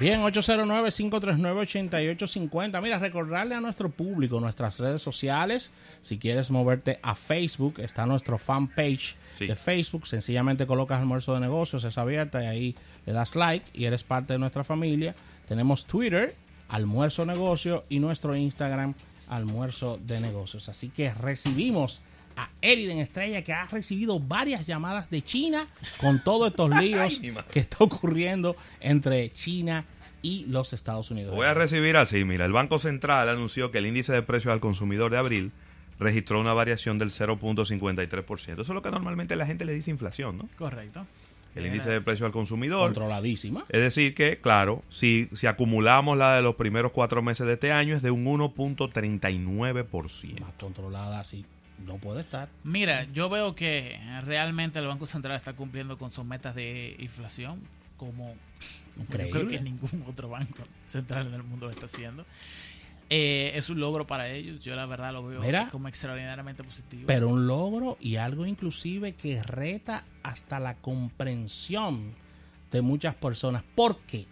Bien, 809-539-8850. Mira, recordarle a nuestro público nuestras redes sociales. Si quieres moverte a Facebook, está nuestro fanpage Sí. de Facebook. Sencillamente colocas almuerzo de negocios, es abierta y ahí le das like y eres parte de nuestra familia. Tenemos Twitter, almuerzo negocio y nuestro Instagram, almuerzo de negocios. Así que recibimos a Eriden Estrella que ha recibido varias llamadas de China con todos estos líos que está ocurriendo entre China y los Estados Unidos. Voy a recibir así, mira, el Banco Central anunció que el índice de precios al consumidor de abril registró una variación del 0.53%. Eso es lo que normalmente la gente le dice inflación, ¿no? Correcto. El índice de precios al consumidor. Controladísima. Es decir que, claro, si, si acumulamos la de los primeros cuatro meses de este año es de un 1.39%. Más controlada así no puede estar. Mira, yo veo que realmente el Banco Central está cumpliendo con sus metas de inflación como yo creo que ningún otro banco central en el mundo lo está haciendo. Eh, es un logro para ellos. Yo la verdad lo veo Mira. como extraordinariamente positivo. Pero un logro y algo inclusive que reta hasta la comprensión de muchas personas. ¿Por qué?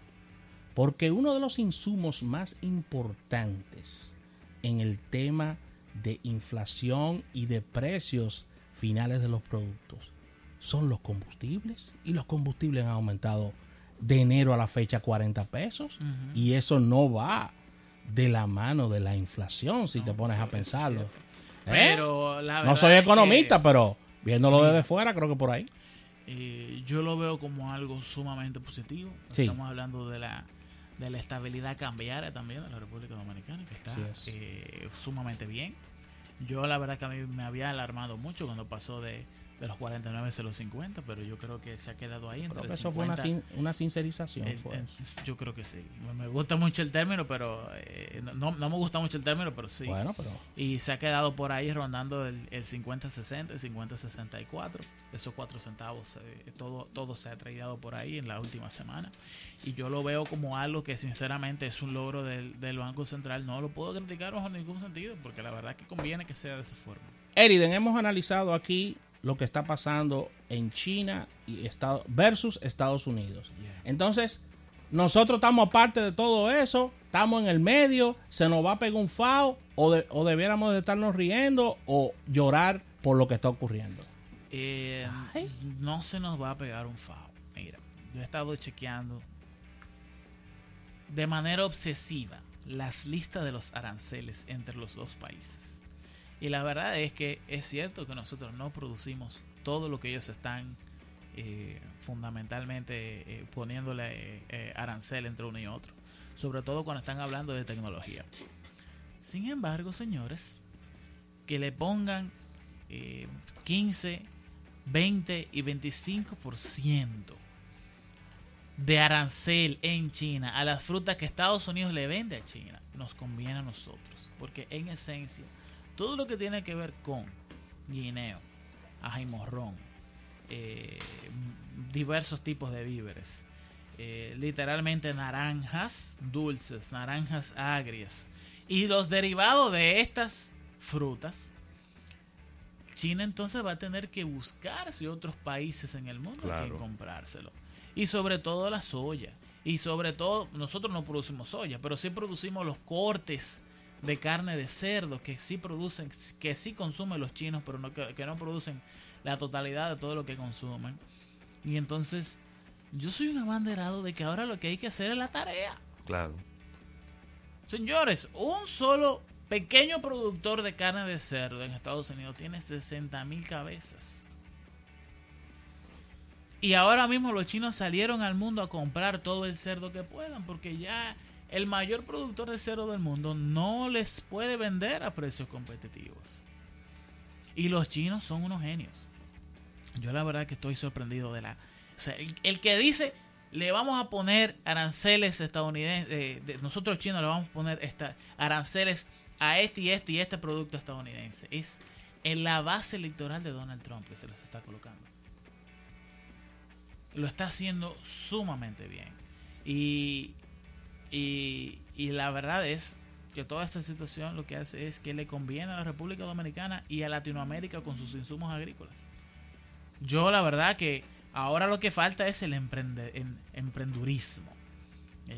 Porque uno de los insumos más importantes en el tema de inflación y de precios finales de los productos son los combustibles. Y los combustibles han aumentado de enero a la fecha 40 pesos. Y eso no va de la mano de la inflación, si te pones a pensarlo. ¿Eh? Pero la No soy economista, que, pero viéndolo desde fuera, creo que por ahí. eh, yo lo veo como algo sumamente positivo. Sí. Estamos hablando de la de la estabilidad cambiaria también de la República Dominicana, que está es. eh, sumamente bien. Yo la verdad que a mí me había alarmado mucho cuando pasó de, de los 49 a los 50, pero yo creo que se ha quedado ahí entre Creo que eso fue una, 50. sin- una sincerización. fue el- eso. yo creo que sí. Me- gusta mucho el término, pero eh, no, no me gusta mucho el término, pero sí. Bueno, pero Y se ha quedado por ahí rondando el, el 50-60, el 50-64. Esos cuatro centavos, eh, todo, todo se ha traído por ahí en la última semana. Y yo lo veo como algo que sinceramente es un logro del, del Banco Central. No lo puedo criticar bajo ningún sentido, porque la verdad que conviene que sea de esa forma. Eriden, hemos analizado aquí lo que está pasando en China y Estado, versus Estados Unidos. Entonces, nosotros estamos aparte de todo eso, estamos en el medio, se nos va a pegar un FAO o, de- o debiéramos de estarnos riendo o llorar por lo que está ocurriendo. Eh, no se nos va a pegar un FAO. Mira, yo he estado chequeando de manera obsesiva las listas de los aranceles entre los dos países. Y la verdad es que es cierto que nosotros no producimos todo lo que ellos están eh, fundamentalmente eh, poniéndole eh, eh, arancel entre uno y otro. Sobre todo cuando están hablando de tecnología. Sin embargo, señores, que le pongan eh, 15, 20 y 25% de arancel en China a las frutas que Estados Unidos le vende a China, nos conviene a nosotros. Porque en esencia, todo lo que tiene que ver con guineo, ajimorrón, eh, diversos tipos de víveres, eh, literalmente naranjas dulces, naranjas agrias y los derivados de estas frutas, China entonces va a tener que buscarse otros países en el mundo Claro. comprárselo. Y sobre todo la soya. Y sobre todo, nosotros no producimos soya, pero sí producimos los cortes de carne de cerdo que sí producen, que sí consumen los chinos, pero no, que, que no producen la totalidad de todo lo que consumen. Y entonces, yo soy un abanderado de que ahora lo que hay que hacer es la tarea. Claro. Señores, un solo pequeño productor de carne de cerdo en Estados Unidos tiene 60 mil cabezas. Y ahora mismo los chinos salieron al mundo a comprar todo el cerdo que puedan, porque ya el mayor productor de cerdo del mundo no les puede vender a precios competitivos. Y los chinos son unos genios. Yo la verdad que estoy sorprendido de la... O sea, el, que dice, le vamos a poner aranceles estadounidenses, eh, nosotros chinos le vamos a poner esta, aranceles a este y este y este producto estadounidense. Es en la base electoral de Donald Trump que se les está colocando. Lo está haciendo sumamente bien. Y, y, y la verdad es que toda esta situación lo que hace es que le conviene a la República Dominicana y a Latinoamérica con sus insumos agrícolas. Yo la verdad que ahora lo que falta es el emprendurismo.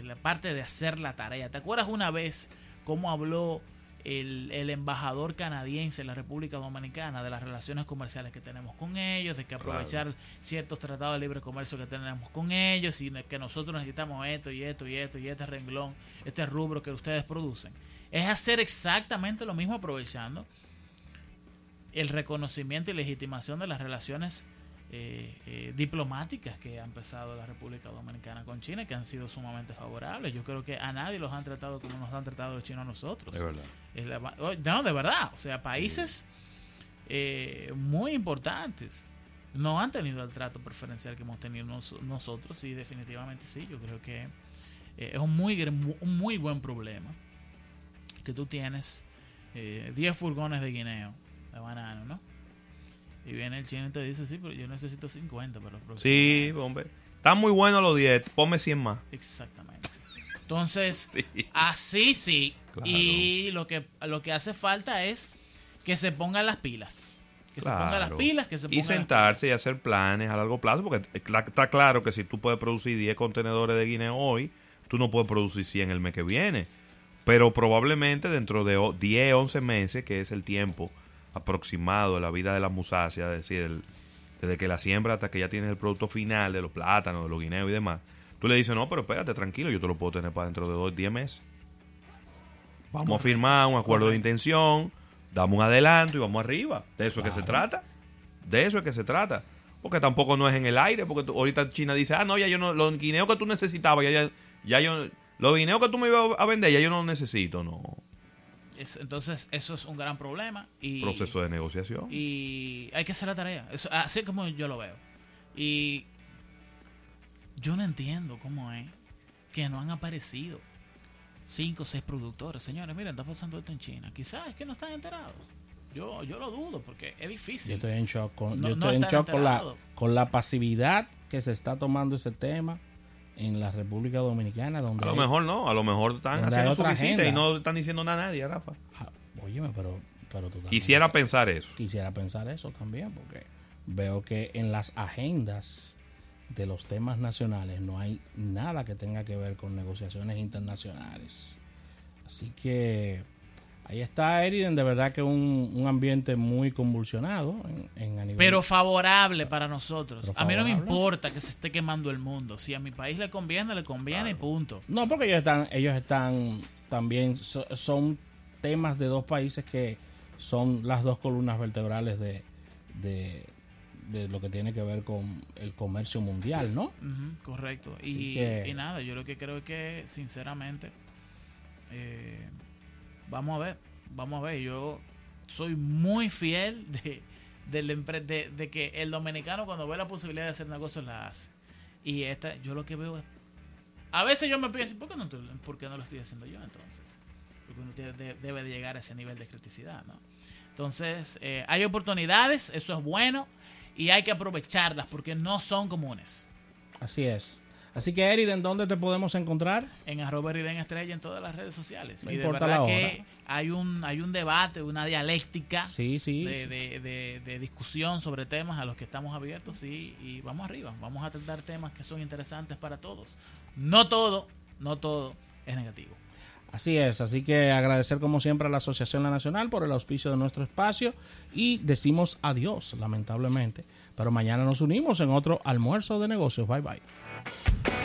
La parte de hacer la tarea. ¿Te acuerdas una vez cómo habló el, el, embajador canadiense en la República Dominicana de las relaciones comerciales que tenemos con ellos, de que aprovechar claro. ciertos tratados de libre comercio que tenemos con ellos y de que nosotros necesitamos esto y esto y esto y este renglón, este rubro que ustedes producen. Es hacer exactamente lo mismo aprovechando el reconocimiento y legitimación de las relaciones eh, eh, diplomáticas que ha empezado la República Dominicana con China, que han sido sumamente favorables. Yo creo que a nadie los han tratado como nos han tratado los chinos a nosotros. Es verdad. Es la, no, de verdad. O sea, países eh, muy importantes no han tenido el trato preferencial que hemos tenido nos, nosotros y definitivamente sí. Yo creo que es un muy, un muy buen problema que tú tienes 10 furgones de guineo, de banano, ¿no? Y viene el chino y te dice, sí, pero yo necesito 50 para los próximos Sí, meses". hombre. Están muy buenos los 10. Ponme 100 más. Exactamente. Entonces, Sí. así sí. Claro. Y lo que, lo que hace falta es que se pongan las pilas. Que se pongan las pilas, que se Y pongan las sentarse y hacer planes a largo plazo, porque está claro que si tú puedes producir 10 contenedores de guineo hoy, tú no puedes producir 100 el mes que viene. Pero probablemente dentro de o- 10, 11 meses, que es el tiempo aproximado de la vida de la musácea, es decir, el- desde que la siembra hasta que ya tienes el producto final de los plátanos, de los guineos y demás, tú le dices, no, pero espérate, tranquilo, yo te lo puedo tener para dentro de 2, 10 meses. Vamos a firmar un acuerdo de intención, damos un adelanto y vamos arriba. De eso es que se trata. De eso es que se trata. Porque tampoco no es en el aire, porque tú- ahorita China dice, ah, no, ya yo no, los guineos que tú necesitabas, ya, ya, ya yo, los guineos que tú me ibas a vender, ya yo no los necesito, no. Es- entonces, eso es un gran problema. Y, Proceso de negociación. y hay que hacer la tarea. Eso, así es como yo lo veo. Y yo no entiendo cómo es que no han aparecido cinco o seis productores. Señores, miren, está pasando esto en China. Quizás es que no están enterados. Yo, yo lo dudo porque es Yo difícil. estoy en shock con, No- yo no estoy en shock con la, con la pasividad que se está tomando ese tema en la República Dominicana. Donde a lo hay- mejor no, a lo mejor están haciendo su otra visita agenda. y no están diciendo nada a nadie, Rafa. Ah, óyeme, pero, pero tú también- Quisiera pensar eso. quisiera pensar eso también, porque veo que en las agendas de los temas nacionales no hay nada que tenga que ver con negociaciones internacionales. Así que ahí está Eriden, de verdad que un, un ambiente muy convulsionado en, en Pero favorable para nosotros. Pero A mí no me importa que se esté quemando el mundo. Si a mi país le conviene, le conviene y punto. No, porque ellos están, ellos están también, so- son temas de dos países que son las dos columnas vertebrales de, de, de lo que tiene que ver con el comercio mundial, ¿no? Correcto. Y, que- y nada, yo lo que creo es que, sinceramente, eh, vamos a ver, vamos a ver. Yo soy muy fiel de, de, que el dominicano cuando ve la posibilidad de hacer negocios la hace. Y esta, yo lo que veo es... A veces yo me pienso, ¿por qué no, por no lo estoy haciendo yo entonces? Porque uno tiene- de- debe de llegar a ese nivel de criticidad, ¿no? Entonces, eh, hay oportunidades, eso es bueno, y hay que aprovecharlas porque no son comunes. Así es. Así que Eriden, ¿dónde te podemos encontrar? en arroba Eriden Estrella en todas las redes sociales. No y de importa verdad la que hora. hay un, hay un debate, una dialéctica Sí, sí. de, de- de- de discusión sobre temas a los que estamos abiertos y, y vamos arriba. Vamos a tratar temas que son interesantes para todos. No todo, no todo es negativo. Así es, así que agradecer como siempre a la Asociación La Nacional por el auspicio de nuestro espacio y decimos adiós, lamentablemente. Pero mañana nos unimos en otro almuerzo de negocios. Bye bye.